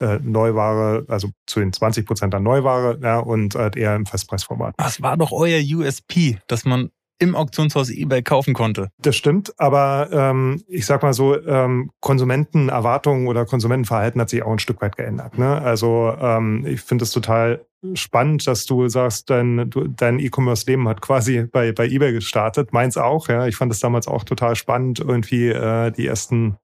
äh, Neuware, also zu den 20 Prozent an Neuware ja, und halt eher im Festpreisformat. Das war doch euer USP, dass man im Auktionshaus eBay kaufen konnte. Das stimmt, aber ähm, ich sag mal so, ähm, Konsumentenerwartungen oder Konsumentenverhalten hat sich auch ein Stück weit geändert. Ne? Also ähm, ich finde es total spannend, dass du sagst, dein, dein E-Commerce-Leben hat quasi bei, bei eBay gestartet. Meins auch, ja. Ich fand es damals auch total spannend, irgendwie äh, die ersten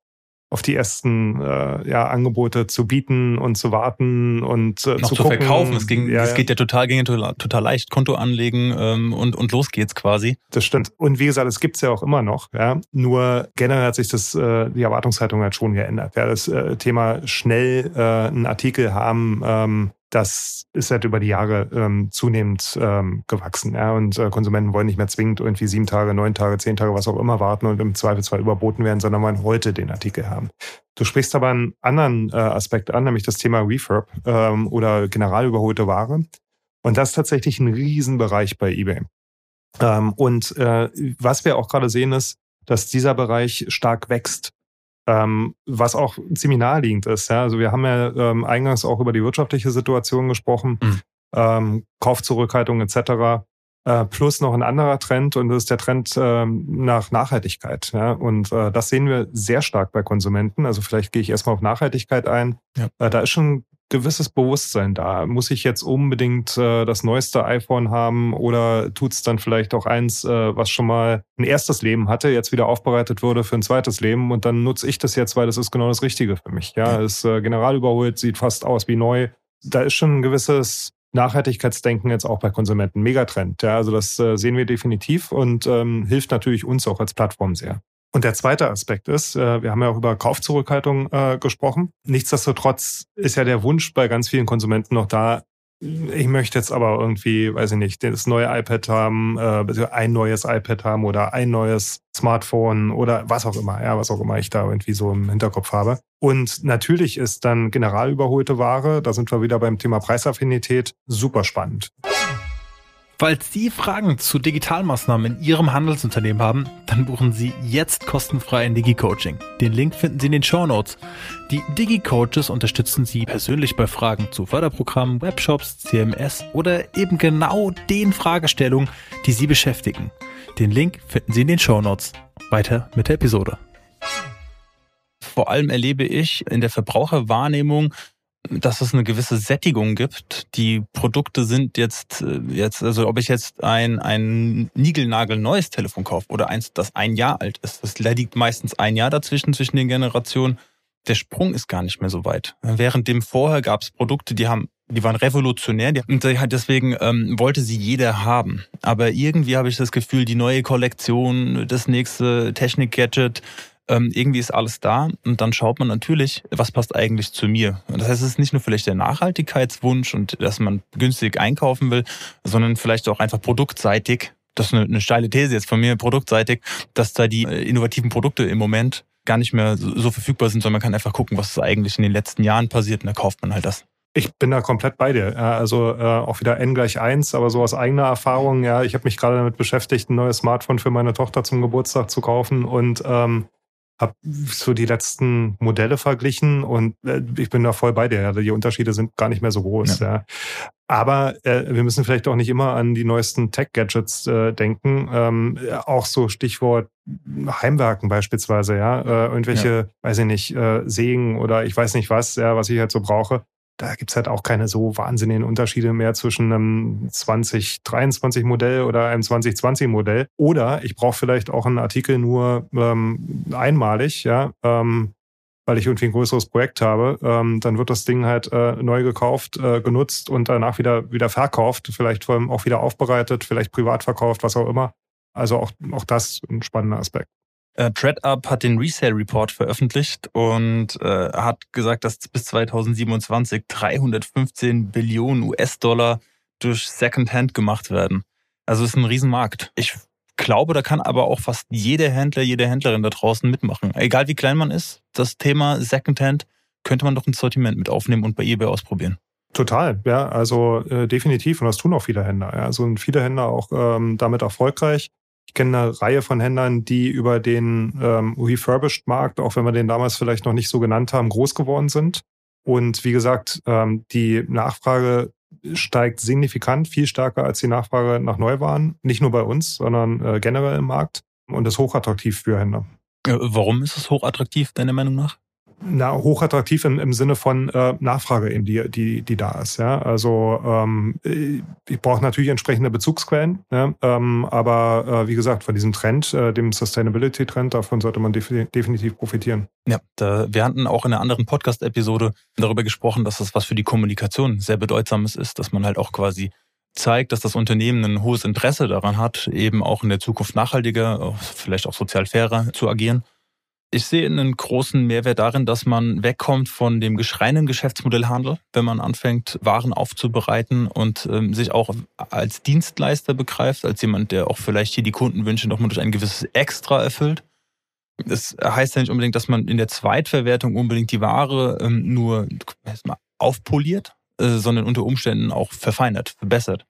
auf die ersten äh, ja, Angebote zu bieten und zu warten und äh, Noch zu, zu verkaufen. Es, ging, ja, es geht ja total, ging ja total, total leicht. Konto anlegen ähm, und, und los geht's quasi. Das stimmt. Und wie gesagt, es gibt's ja auch immer noch. Ja? Nur generell hat sich das, äh, die Erwartungshaltung halt schon geändert. Ja? Das äh, Thema schnell äh, einen Artikel haben, ähm, das ist halt über die Jahre ähm, zunehmend ähm, gewachsen. Ja? Und äh, Konsumenten wollen nicht mehr zwingend irgendwie sieben Tage, neun Tage, zehn Tage, was auch immer warten und im Zweifelsfall überboten werden, sondern wollen heute den Artikel haben. Du sprichst aber einen anderen äh, Aspekt an, nämlich das Thema Refurb ähm, oder generalüberholte Ware. Und das ist tatsächlich ein Riesenbereich bei eBay. Ähm, und äh, was wir auch gerade sehen ist, dass dieser Bereich stark wächst. Ähm, was auch ziemlich naheliegend ist. Ja? Also wir haben ja ähm, eingangs auch über die wirtschaftliche Situation gesprochen, mhm. ähm, Kaufzurückhaltung etc. Äh, plus noch ein anderer Trend und das ist der Trend ähm, nach Nachhaltigkeit. Ja? Und äh, das sehen wir sehr stark bei Konsumenten. Also vielleicht gehe ich erstmal auf Nachhaltigkeit ein. Ja. Äh, da ist schon gewisses Bewusstsein da. Muss ich jetzt unbedingt äh, das neueste iPhone haben oder tut es dann vielleicht auch eins, äh, was schon mal ein erstes Leben hatte, jetzt wieder aufbereitet wurde für ein zweites Leben und dann nutze ich das jetzt, weil das ist genau das Richtige für mich. Ja, ist äh, general überholt, sieht fast aus wie neu. Da ist schon ein gewisses Nachhaltigkeitsdenken jetzt auch bei Konsumenten. Megatrend. Ja, also das äh, sehen wir definitiv und ähm, hilft natürlich uns auch als Plattform sehr. Und der zweite Aspekt ist, äh, wir haben ja auch über Kaufzurückhaltung äh, gesprochen. Nichtsdestotrotz ist ja der Wunsch bei ganz vielen Konsumenten noch da, ich möchte jetzt aber irgendwie, weiß ich nicht, das neue iPad haben, äh, ein neues iPad haben oder ein neues Smartphone oder was auch immer, ja, was auch immer ich da irgendwie so im Hinterkopf habe. Und natürlich ist dann general überholte Ware, da sind wir wieder beim Thema Preisaffinität, super spannend. Falls Sie Fragen zu Digitalmaßnahmen in Ihrem Handelsunternehmen haben, dann buchen Sie jetzt kostenfrei ein Digi-Coaching. Den Link finden Sie in den Show Notes. Die Digi-Coaches unterstützen Sie persönlich bei Fragen zu Förderprogrammen, Webshops, CMS oder eben genau den Fragestellungen, die Sie beschäftigen. Den Link finden Sie in den Show Notes. Weiter mit der Episode. Vor allem erlebe ich in der Verbraucherwahrnehmung dass es eine gewisse Sättigung gibt. Die Produkte sind jetzt, äh, jetzt, also ob ich jetzt ein, ein Nigelnagel neues Telefon kaufe oder eins, das ein Jahr alt ist, das liegt meistens ein Jahr dazwischen zwischen den Generationen. Der Sprung ist gar nicht mehr so weit. Während dem vorher gab es Produkte, die haben, die waren revolutionär und deswegen ähm, wollte sie jeder haben. Aber irgendwie habe ich das Gefühl, die neue Kollektion, das nächste Technik-Gadget, ähm, irgendwie ist alles da und dann schaut man natürlich, was passt eigentlich zu mir. Das heißt, es ist nicht nur vielleicht der Nachhaltigkeitswunsch und dass man günstig einkaufen will, sondern vielleicht auch einfach produktseitig. Das ist eine, eine steile These jetzt von mir, produktseitig, dass da die äh, innovativen Produkte im Moment gar nicht mehr so, so verfügbar sind, sondern man kann einfach gucken, was ist eigentlich in den letzten Jahren passiert und da kauft man halt das. Ich bin da komplett bei dir. Also äh, auch wieder n gleich eins, aber so aus eigener Erfahrung, ja, ich habe mich gerade damit beschäftigt, ein neues Smartphone für meine Tochter zum Geburtstag zu kaufen und ähm, habe so die letzten Modelle verglichen und äh, ich bin da voll bei dir. Die Unterschiede sind gar nicht mehr so groß. Ja. ja. Aber äh, wir müssen vielleicht auch nicht immer an die neuesten Tech-Gadgets äh, denken. Ähm, auch so Stichwort Heimwerken beispielsweise, ja. Äh, irgendwelche, ja. weiß ich nicht, äh, Sägen oder ich weiß nicht was, ja, was ich halt so brauche da gibt's halt auch keine so wahnsinnigen Unterschiede mehr zwischen einem 2023 Modell oder einem 2020 Modell. Oder ich brauche vielleicht auch einen Artikel nur ähm, einmalig, ja, ähm, weil ich irgendwie ein größeres Projekt habe. Ähm, dann wird das Ding halt äh, neu gekauft, äh, genutzt und danach wieder, wieder verkauft, vielleicht auch wieder aufbereitet, vielleicht privat verkauft, was auch immer. Also auch, auch das ein spannender Aspekt. Äh, ThreadUp hat den Resale Report veröffentlicht und äh, hat gesagt, dass bis 2027 315 Billionen US-Dollar durch Secondhand gemacht werden. Also es ist ein Riesenmarkt. Ich glaube, da kann aber auch fast jeder Händler, jede Händlerin da draußen mitmachen. Egal wie klein man ist, das Thema Secondhand könnte man doch ins Sortiment mit aufnehmen und bei eBay ausprobieren. Total, ja, also äh, definitiv und das tun auch viele Händler. Ja. Also sind viele Händler auch ähm, damit erfolgreich. Ich kenne eine Reihe von Händlern, die über den ähm, Refurbished-Markt, auch wenn wir den damals vielleicht noch nicht so genannt haben, groß geworden sind. Und wie gesagt, ähm, die Nachfrage steigt signifikant, viel stärker als die Nachfrage nach Neuwaren. Nicht nur bei uns, sondern äh, generell im Markt und ist hochattraktiv für Händler. Äh, warum ist es hochattraktiv, deiner Meinung nach? Na, hochattraktiv im, im Sinne von äh, Nachfrage eben, die, die, die da ist. Ja? Also ähm, ich brauche natürlich entsprechende Bezugsquellen, ja? ähm, aber äh, wie gesagt, von diesem Trend, äh, dem Sustainability-Trend, davon sollte man def definitiv profitieren. Ja, da, wir hatten auch in einer anderen Podcast-Episode darüber gesprochen, dass das was für die Kommunikation sehr bedeutsames ist, dass man halt auch quasi zeigt, dass das Unternehmen ein hohes Interesse daran hat, eben auch in der Zukunft nachhaltiger, vielleicht auch sozial fairer zu agieren. Ich sehe einen großen Mehrwert darin, dass man wegkommt von dem geschreinen Geschäftsmodellhandel, wenn man anfängt, Waren aufzubereiten und ähm, sich auch als Dienstleister begreift, als jemand, der auch vielleicht hier die Kundenwünsche nochmal durch ein gewisses Extra erfüllt. Das heißt ja nicht unbedingt, dass man in der Zweitverwertung unbedingt die Ware ähm, nur aufpoliert, äh, sondern unter Umständen auch verfeinert, verbessert.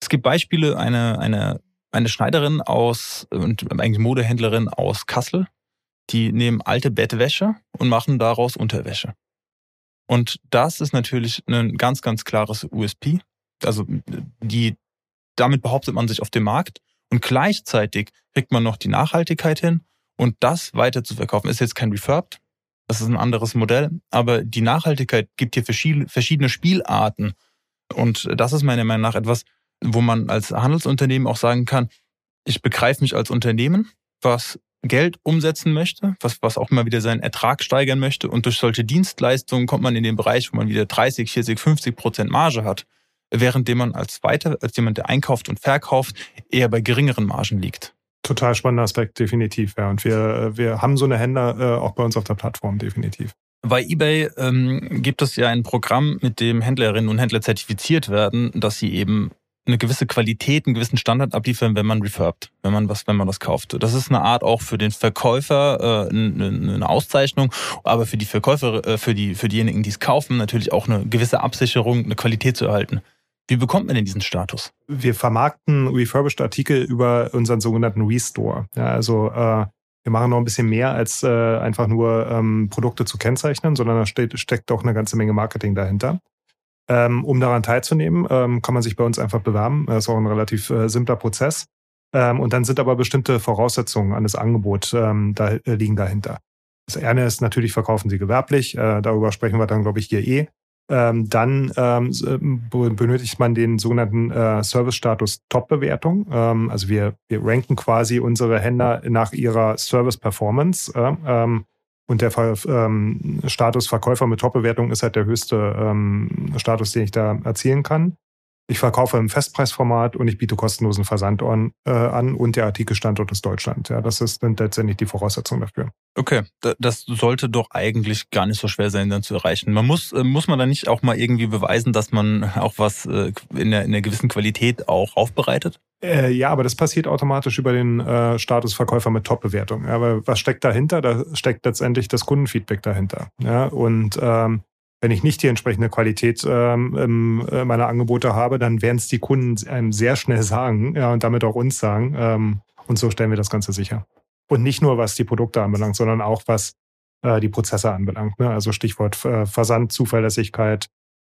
Es gibt Beispiele, eine, eine, eine Schneiderin aus und eigentlich Modehändlerin aus Kassel, die nehmen alte Bettwäsche und machen daraus Unterwäsche. Und das ist natürlich ein ganz, ganz klares USP. Also die, damit behauptet man sich auf dem Markt und gleichzeitig kriegt man noch die Nachhaltigkeit hin und das weiter zu verkaufen. Ist jetzt kein Refurbed, das ist ein anderes Modell, aber die Nachhaltigkeit gibt hier verschiedene Spielarten. Und das ist meiner Meinung nach etwas, wo man als Handelsunternehmen auch sagen kann, ich begreife mich als Unternehmen, was Geld umsetzen möchte, was, was auch immer wieder seinen Ertrag steigern möchte. Und durch solche Dienstleistungen kommt man in den Bereich, wo man wieder 30, 40, 50 Prozent Marge hat, währenddem man als weiter, als jemand, der einkauft und verkauft, eher bei geringeren Margen liegt. Total spannender Aspekt, definitiv. Ja. Und wir, wir haben so eine Händler äh, auch bei uns auf der Plattform, definitiv. Bei eBay ähm, gibt es ja ein Programm, mit dem Händlerinnen und Händler zertifiziert werden, dass sie eben eine gewisse Qualität, einen gewissen Standard abliefern, wenn man refurbt, wenn man was, wenn man was kauft. Das ist eine Art auch für den Verkäufer äh, eine, Auszeichnung, aber für die Verkäufer, äh, für die für diejenigen, die es kaufen, natürlich auch eine gewisse Absicherung, eine Qualität zu erhalten. Wie bekommt man denn diesen Status? Wir vermarkten refurbished Artikel über unseren sogenannten Restore. Ja, also äh, wir machen noch ein bisschen mehr als äh, einfach nur ähm, Produkte zu kennzeichnen, sondern da steht, steckt auch eine ganze Menge Marketing dahinter. Ähm, um daran teilzunehmen, ähm, kann man sich bei uns einfach bewerben. Das ist auch ein relativ äh, simpler Prozess. Ähm, und dann sind aber bestimmte Voraussetzungen an das Angebot ähm, da, äh, liegen dahinter. Das eine ist natürlich, verkaufen Sie gewerblich. Äh, darüber sprechen wir dann, glaube ich, hier eh. Ähm, dann ähm, äh, benötigt man den sogenannten äh, Service-Status Top-Bewertung. Also wir, wir ranken quasi unsere Händler nach ihrer Service-Performance. Und der ähm, Status Verkäufer mit Top-Bewertung ist halt der höchste ähm, Status, den ich da erzielen kann. Ich verkaufe im Festpreisformat und ich biete kostenlosen Versand an, äh, an und der Artikelstandort ist Deutschland. Ja, das ist, sind letztendlich die Voraussetzungen dafür. Okay, das sollte doch eigentlich gar nicht so schwer sein, dann zu erreichen. Man muss, äh, muss man da nicht auch mal irgendwie beweisen, dass man auch was äh, in einer, in einer gewissen Qualität auch aufbereitet? Äh, ja, aber das passiert automatisch über den äh, Status mit Top-Bewertung. Aber was steckt dahinter? Da steckt letztendlich das Kundenfeedback dahinter. Ja, und ähm, wenn ich nicht die entsprechende Qualität ähm, äh, meiner Angebote habe, dann werden es die Kunden einem sehr schnell sagen ja, und damit auch uns sagen. Ähm, und so stellen wir das Ganze sicher. Und nicht nur, was die Produkte anbelangt, sondern auch, was äh, die Prozesse anbelangt. Ne? Also Stichwort äh, Versand, Zuverlässigkeit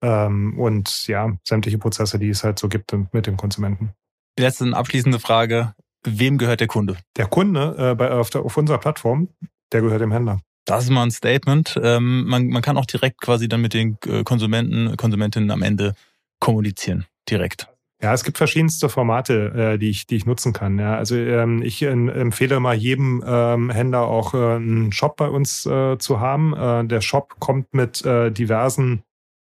ähm, und ja, sämtliche Prozesse, die es halt so gibt mit dem Konsumenten. Die letzte abschließende Frage. Wem gehört der Kunde? Der Kunde äh, bei, auf, der, auf unserer Plattform, der gehört dem Händler. Das ist mal ein Statement. Ähm, man, man kann auch direkt quasi dann mit den äh, Konsumenten, Konsumentinnen am Ende kommunizieren. Direkt. Ja, es gibt verschiedenste Formate, äh, die ich, die ich nutzen kann. Ja, also ähm, ich empfehle mal jedem ähm, Händler auch äh, einen Shop bei uns äh, zu haben. Äh, der Shop kommt mit äh, diversen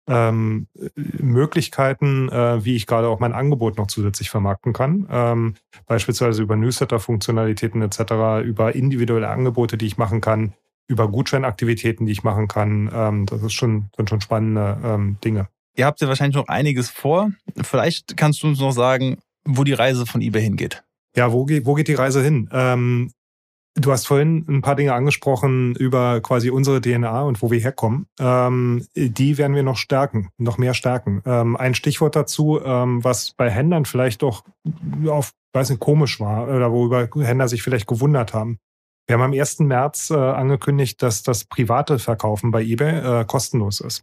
ähm, Möglichkeiten, äh, wie ich gerade auch mein Angebot noch zusätzlich vermarkten kann. Ähm, beispielsweise über Newsletter-Funktionalitäten etc., über individuelle Angebote, die ich machen kann, über Gutscheinaktivitäten, die ich machen kann. Ähm, das ist schon, sind schon spannende ähm, Dinge. Ihr habt ja wahrscheinlich noch einiges vor. Vielleicht kannst du uns noch sagen, wo die Reise von eBay hingeht. Ja, wo geht, wo geht die Reise hin? Ähm, du hast vorhin ein paar Dinge angesprochen über quasi unsere DNA und wo wir herkommen. Ähm, die werden wir noch stärken, noch mehr stärken. Ähm, ein Stichwort dazu, ähm, was bei Händlern vielleicht doch auf, weiß nicht, komisch war oder worüber Händler sich vielleicht gewundert haben. Wir haben am 1. März äh, angekündigt, dass das private Verkaufen bei eBay äh, kostenlos ist.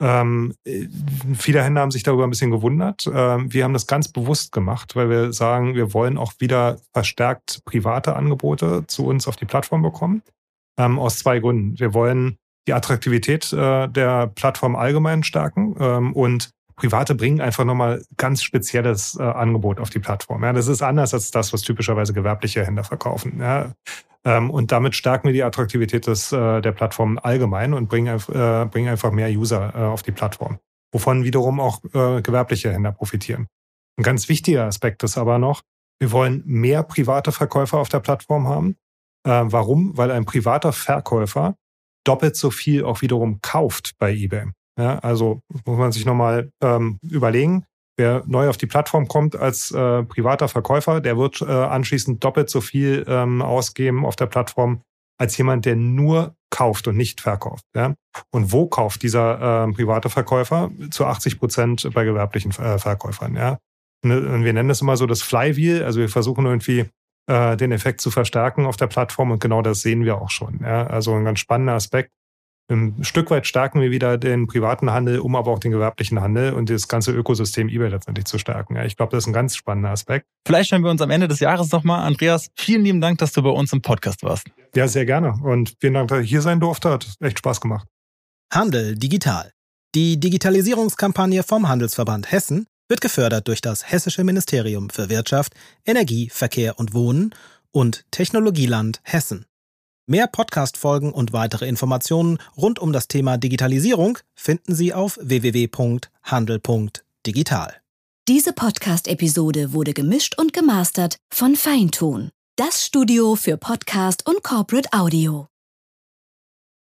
Ähm, äh, viele Händler haben sich darüber ein bisschen gewundert. Ähm, wir haben das ganz bewusst gemacht, weil wir sagen, wir wollen auch wieder verstärkt private Angebote zu uns auf die Plattform bekommen. Ähm, aus zwei Gründen. Wir wollen die Attraktivität äh, der Plattform allgemein stärken ähm, und Private bringen einfach nochmal ganz spezielles äh, Angebot auf die Plattform. Ja, das ist anders als das, was typischerweise gewerbliche Händler verkaufen. Ja. Ähm, und damit stärken wir die Attraktivität des, äh, der Plattform allgemein und bringen, äh, bringen einfach mehr User äh, auf die Plattform, wovon wiederum auch gewerbliche Händler profitieren. Ein ganz wichtiger Aspekt ist aber noch, wir wollen mehr private Verkäufer auf der Plattform haben. warum? Weil ein privater Verkäufer doppelt so viel auch wiederum kauft bei eBay. Ja, also muss man sich nochmal ähm, überlegen. Wer neu auf die Plattform kommt als äh, privater Verkäufer, der wird äh, anschließend doppelt so viel ähm, ausgeben auf der Plattform als jemand, der nur kauft und nicht verkauft. Ja? Und wo kauft dieser äh, private Verkäufer? Zu 80 Prozent bei gewerblichen äh, Verkäufern. Ja? Und wir nennen das immer so das Flywheel. Also wir versuchen irgendwie äh, den Effekt zu verstärken auf der Plattform und genau das sehen wir auch schon. Ja? Also ein ganz spannender Aspekt. Ein Stück weit stärken wir wieder den privaten Handel, um aber auch den gewerblichen Handel und das ganze Ökosystem eBay letztendlich zu stärken. Ja, ich glaube, das ist ein ganz spannender Aspekt. Vielleicht hören wir uns am Ende des Jahres nochmal. Andreas, vielen lieben Dank, dass du bei uns im Podcast warst. Ja, sehr gerne. Und vielen Dank, dass ich hier sein durfte. Hat echt Spaß gemacht. Handel digital. Die Digitalisierungskampagne vom Handelsverband Hessen wird gefördert durch das Hessische Ministerium für Wirtschaft, Energie, Verkehr und Wohnen und Technologieland Hessen. Mehr Podcast-Folgen und weitere Informationen rund um das Thema Digitalisierung finden Sie auf www.handel.digital. Diese Podcast-Episode wurde gemischt und gemastert von Feintun, das Studio für Podcast und Corporate Audio.